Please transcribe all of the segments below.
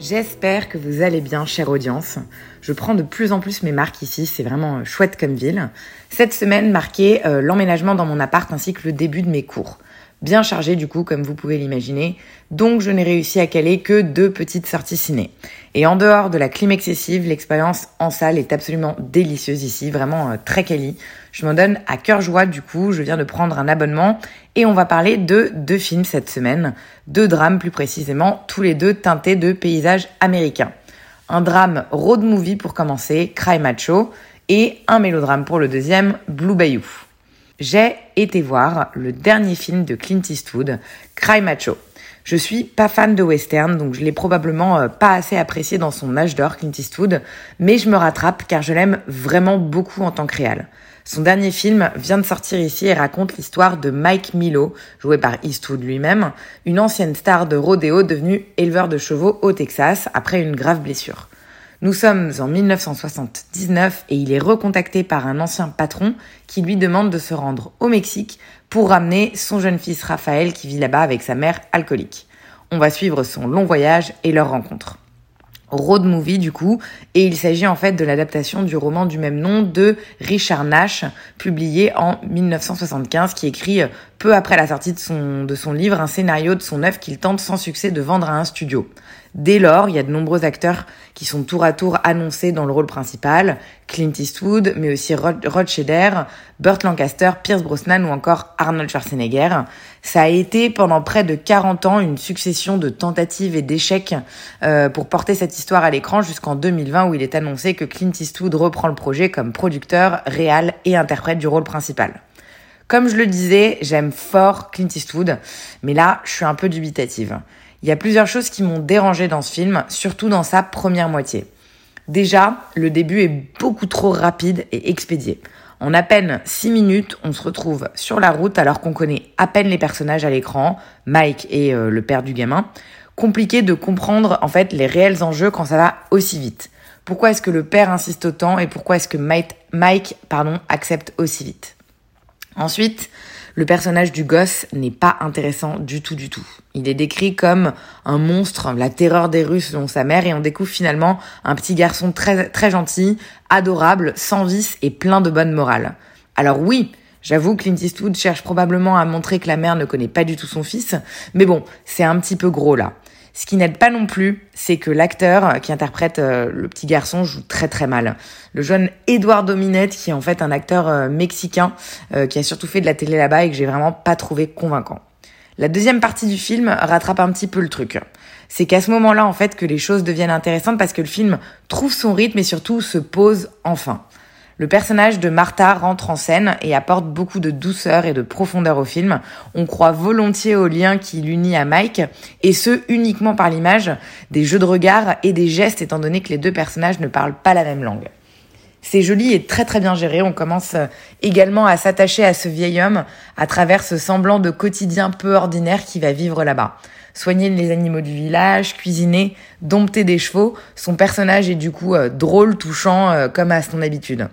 J'espère que vous allez bien, chère audience. Je prends de plus en plus mes marques ici, c'est vraiment chouette comme ville. Cette semaine marquait euh, l'emménagement dans mon appart ainsi que le début de mes cours bien chargé du coup, comme vous pouvez l'imaginer. Donc je n'ai réussi à caler que deux petites sorties ciné. Et en dehors de la clim excessive, l'expérience en salle est absolument délicieuse ici, vraiment euh, très quali. Je m'en donne à cœur joie du coup, je viens de prendre un abonnement et on va parler de deux films cette semaine, deux drames plus précisément, tous les deux teintés de paysages américains. Un drame road movie pour commencer, Cry Macho, et un mélodrame pour le deuxième, Blue Bayou j'ai été voir le dernier film de Clint Eastwood, Cry Macho. Je suis pas fan de western, donc je l'ai probablement euh, pas assez apprécié dans son âge d'or, Clint Eastwood, mais je me rattrape car je l'aime vraiment beaucoup en tant que réal. Son dernier film vient de sortir ici et raconte l'histoire de Mike Milo, joué par Eastwood lui-même, une ancienne star de rodéo devenue éleveur de chevaux au Texas après une grave blessure. Nous sommes en 1979 et il est recontacté par un ancien patron qui lui demande de se rendre au Mexique pour ramener son jeune fils Raphaël qui vit là-bas avec sa mère alcoolique. On va suivre son long voyage et leur rencontre. Road movie du coup, et il s'agit en fait de l'adaptation du roman du même nom de Richard Nash, publié en 1975, qui écrit peu après la sortie de son, de son livre un scénario de son œuvre qu'il tente sans succès de vendre à un studio. Dès lors, il y a de nombreux acteurs qui sont tour à tour annoncés dans le rôle principal, Clint Eastwood, mais aussi Rod, Rod Burt Lancaster, Pierce Brosnan ou encore Arnold Schwarzenegger. Ça a été pendant près de 40 ans une succession de tentatives et d'échecs euh, pour porter cette histoire à l'écran jusqu'en 2020 où il est annoncé que Clint Eastwood reprend le projet comme producteur, réal et interprète du rôle principal. Comme je le disais, j'aime fort Clint Eastwood, mais là, je suis un peu dubitative. Il y a plusieurs choses qui m'ont dérangé dans ce film, surtout dans sa première moitié. Déjà, le début est beaucoup trop rapide et expédié. En à peine 6 minutes, on se retrouve sur la route alors qu'on connaît à peine les personnages à l'écran, Mike et euh, le père du gamin. Compliqué de comprendre en fait les réels enjeux quand ça va aussi vite. Pourquoi est-ce que le père insiste autant et pourquoi est-ce que Mike, Mike pardon, accepte aussi vite? Ensuite, le personnage du gosse n'est pas intéressant du tout du tout. Il est décrit comme un monstre, la terreur des rues selon sa mère, et on découvre finalement un petit garçon très, gentil, adorable, sans vice et plein de bonne morale. Alors oui, J'avoue, Clint Eastwood cherche probablement à montrer que la mère ne connaît pas du tout son fils, mais bon, c'est un petit peu gros là. Ce qui n'aide pas non plus, c'est que l'acteur qui interprète euh, le petit garçon joue très très mal. Le jeune Edouard Dominette, qui est en fait un acteur euh, mexicain, euh, qui a surtout fait de la télé là-bas et que j'ai vraiment pas trouvé convaincant. La deuxième partie du film rattrape un petit peu le truc. C'est qu'à ce moment-là, en fait, que les choses deviennent intéressantes parce que le film trouve son rythme et surtout se pose enfin. Le personnage de Martha rentre en scène et apporte beaucoup de douceur et de profondeur au film. On croit volontiers au lien qui l'unit à Mike, et ce uniquement par l'image, des jeux de regard et des gestes étant donné que les deux personnages ne parlent pas la même langue. C'est joli et très très bien géré. On commence également à s'attacher à ce vieil homme à travers ce semblant de quotidien peu ordinaire qui va vivre là-bas. Soigner les animaux du village, cuisiner, dompter des chevaux, son personnage est du coup euh, drôle, touchant, euh, comme à son habitude.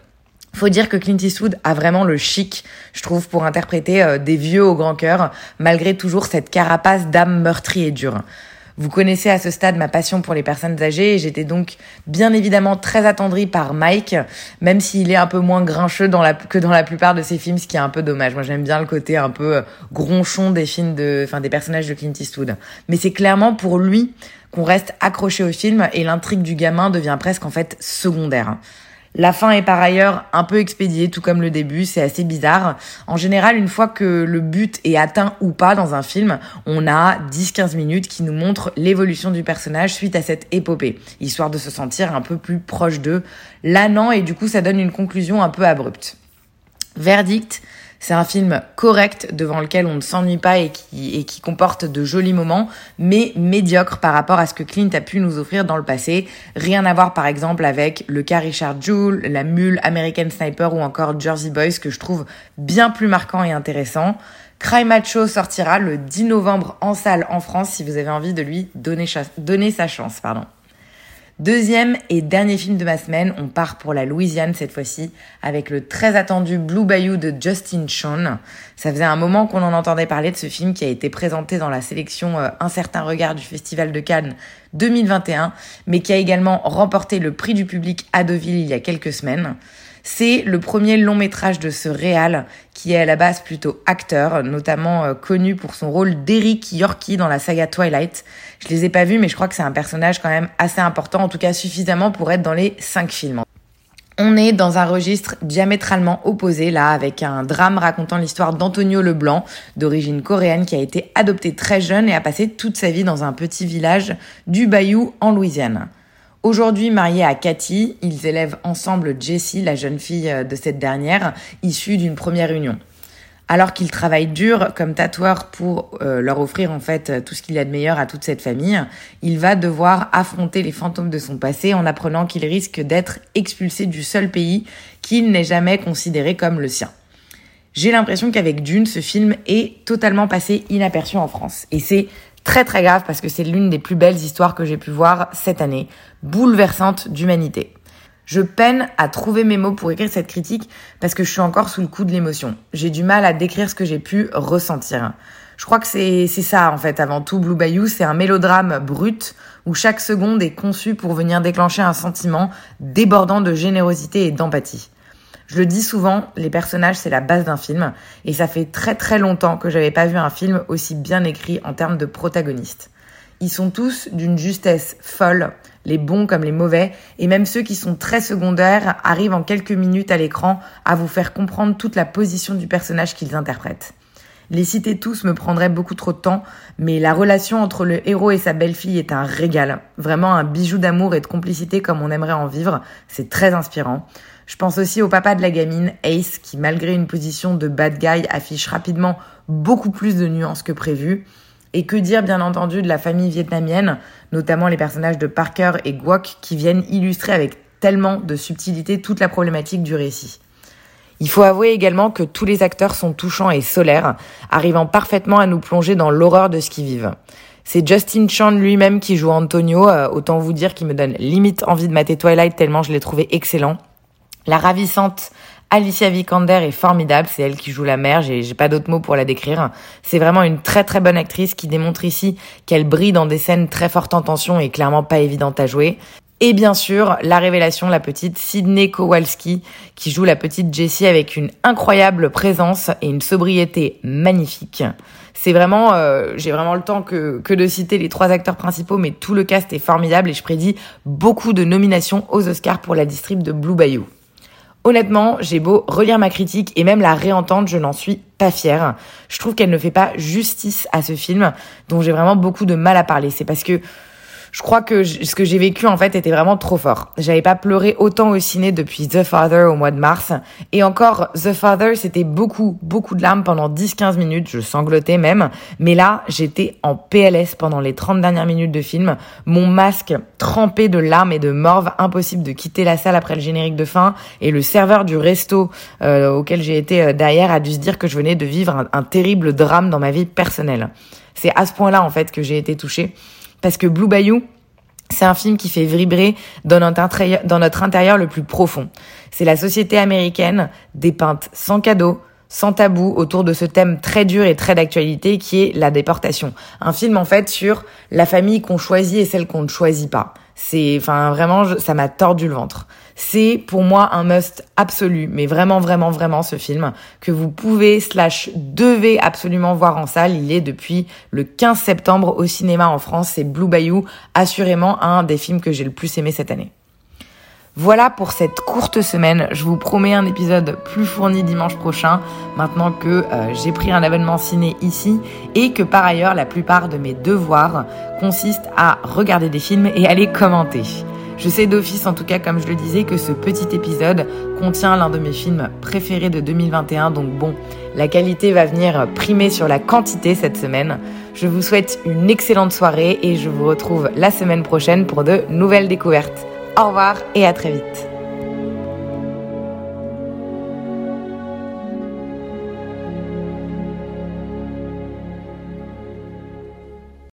Faut dire que Clint Eastwood a vraiment le chic, je trouve, pour interpréter euh, des vieux au grand cœur, malgré toujours cette carapace d'âme meurtrie et dure. Vous connaissez à ce stade ma passion pour les personnes âgées et j'étais donc bien évidemment très attendrie par Mike, même s'il est un peu moins grincheux que dans la plupart de ses films, ce qui est un peu dommage. Moi j'aime bien le côté un peu euh, gronchon des films de, enfin des personnages de Clint Eastwood. Mais c'est clairement pour lui qu'on reste accroché au film et l'intrigue du gamin devient presque en fait secondaire. La fin est par ailleurs un peu expédiée, tout comme le début, c'est assez bizarre. En général, une fois que le but est atteint ou pas dans un film, on a 10-15 minutes qui nous montrent l'évolution du personnage suite à cette épopée, histoire de se sentir un peu plus proche d'eux. Là, non, et du coup, ça donne une conclusion un peu abrupte. Verdict, C'est un film correct devant lequel on ne s'ennuie pas et qui, comporte de jolis moments, mais médiocre par rapport à ce que Clint a pu nous offrir dans le passé. Rien à voir par exemple avec le cas Richard Jewell, la mule American Sniper ou encore Jersey Boys que je trouve bien plus marquant et intéressant. Cry Macho sortira le 10 novembre en salle en France si vous avez envie de lui donner, donner sa chance. Pardon. Deuxième et dernier film de ma semaine, on part pour la Louisiane cette fois-ci avec le très attendu Blue Bayou de Justin Sean. Ça faisait un moment qu'on en entendait parler de ce film qui a été présenté dans la sélection euh, Un certain regard du Festival de Cannes 2021, mais qui a également remporté le prix du public à Deauville il y a quelques semaines. C'est le premier long métrage de ce réal qui est à la base plutôt acteur, notamment euh, connu pour son rôle d'Eric Yorkie dans la saga Twilight. Je les ai pas vus, mais je crois que c'est un personnage quand même assez important, en tout cas suffisamment pour être dans les cinq films. On est dans un registre diamétralement opposé là, avec un drame racontant l'histoire d'Antonio Leblanc, d'origine coréenne, qui a été adopté très jeune et a passé toute sa vie dans un petit village du Bayou en Louisiane. Aujourd'hui marié à Cathy, ils élèvent ensemble Jessie, la jeune fille euh, de cette dernière, issue d'une première union. Alors qu'il travaille dur comme tatoueur pour euh, leur offrir en fait tout ce qu'il y a de meilleur à toute cette famille, il va devoir affronter les fantômes de son passé en apprenant qu'il risque d'être expulsé du seul pays qu'il n'ait jamais considéré comme le sien. J'ai l'impression qu'avec Dune, ce film est totalement passé inaperçu en France. Et c'est très très grave parce que c'est l'une des plus belles histoires que j'ai pu voir cette année, bouleversante d'humanité. Je peine à trouver mes mots pour écrire cette critique parce que je suis encore sous le coup de l'émotion. J'ai du mal à décrire ce que j'ai pu ressentir. Je crois que c'est ça en fait avant tout Blue Bayou, c'est un mélodrame brut où chaque seconde est conçue pour venir déclencher un sentiment débordant de générosité et d'empathie. Je le dis souvent, les personnages c'est la base d'un film et ça fait très très longtemps que j'avais pas vu un film aussi bien écrit en termes de protagonistes. Ils sont tous d'une justesse folle, les bons comme les mauvais, et même ceux qui sont très secondaires arrivent en quelques minutes à l'écran à vous faire comprendre toute la position du personnage qu'ils interprètent. Les citer tous me prendrait beaucoup trop de temps, mais la relation entre le héros et sa belle-fille est un régal. Vraiment un bijou d'amour et de complicité comme on aimerait en vivre. C'est très inspirant. Je pense aussi au papa de la gamine, Ace, qui malgré une position de bad guy affiche rapidement beaucoup plus de nuances que prévu. Et que dire bien entendu de la famille vietnamienne, notamment les personnages de Parker et Guoc qui viennent illustrer avec tellement de subtilité toute la problématique du récit. Il faut avouer également que tous les acteurs sont touchants et solaires, arrivant parfaitement à nous plonger dans l'horreur de ce qu'ils vivent. C'est Justin Chan lui-même qui joue Antonio, euh, autant vous dire qu'il me donne limite envie de mater Twilight tellement je l'ai trouvé excellent. La ravissante Alicia Vikander est formidable, c'est elle qui joue la mère, j'ai pas d'autres mots pour la décrire. C'est vraiment une très très bonne actrice qui démontre ici qu'elle brille dans des scènes très fortes en tension et clairement pas évidentes à jouer. Et bien sûr, la révélation, la petite Sydney Kowalski, qui joue la petite Jessie avec une incroyable présence et une sobriété magnifique. C'est vraiment, euh, j'ai vraiment le temps que, que de citer les trois acteurs principaux, mais tout le cast est formidable et je prédis beaucoup de nominations aux Oscars pour la distrib de Blue Bayou. Honnêtement, j'ai beau relire ma critique et même la réentendre, je n'en suis pas fière. Je trouve qu'elle ne fait pas justice à ce film dont j'ai vraiment beaucoup de mal à parler. C'est parce que je crois que ce que j'ai vécu en fait était vraiment trop fort. J'avais pas pleuré autant au ciné depuis The Father au mois de mars. Et encore, The Father, c'était beaucoup, beaucoup de larmes pendant 10-15 minutes. Je sanglotais même. Mais là, j'étais en PLS pendant les 30 dernières minutes de film. Mon masque trempé de larmes et de morve. Impossible de quitter la salle après le générique de fin. Et le serveur du resto euh, auquel j'ai été euh, derrière a dû se dire que je venais de vivre un, un terrible drame dans ma vie personnelle. C'est à ce point-là en fait que j'ai été touchée parce que Blue Bayou, c'est un film qui fait vibrer dans notre, intérieur, dans notre intérieur le plus profond. C'est la société américaine dépeinte sans cadeau, sans tabou autour de ce thème très dur et très d'actualité qui est la déportation. Un film en fait sur la famille qu'on choisit et celle qu'on ne choisit pas. C'est, enfin, vraiment, ça m'a tordu le ventre. C'est pour moi un must absolu, mais vraiment, vraiment, vraiment ce film que vous pouvez slash devez absolument voir en salle. Il est depuis le 15 septembre au cinéma en France. C'est Blue Bayou, assurément un des films que j'ai le plus aimé cette année. Voilà pour cette courte semaine. Je vous promets un épisode plus fourni dimanche prochain, maintenant que euh, j'ai pris un abonnement ciné ici et que par ailleurs la plupart de mes devoirs consistent à regarder des films et à les commenter. Je sais d'office, en tout cas, comme je le disais, que ce petit épisode contient l'un de mes films préférés de 2021. Donc bon, la qualité va venir primer sur la quantité cette semaine. Je vous souhaite une excellente soirée et je vous retrouve la semaine prochaine pour de nouvelles découvertes. Au revoir et à très vite.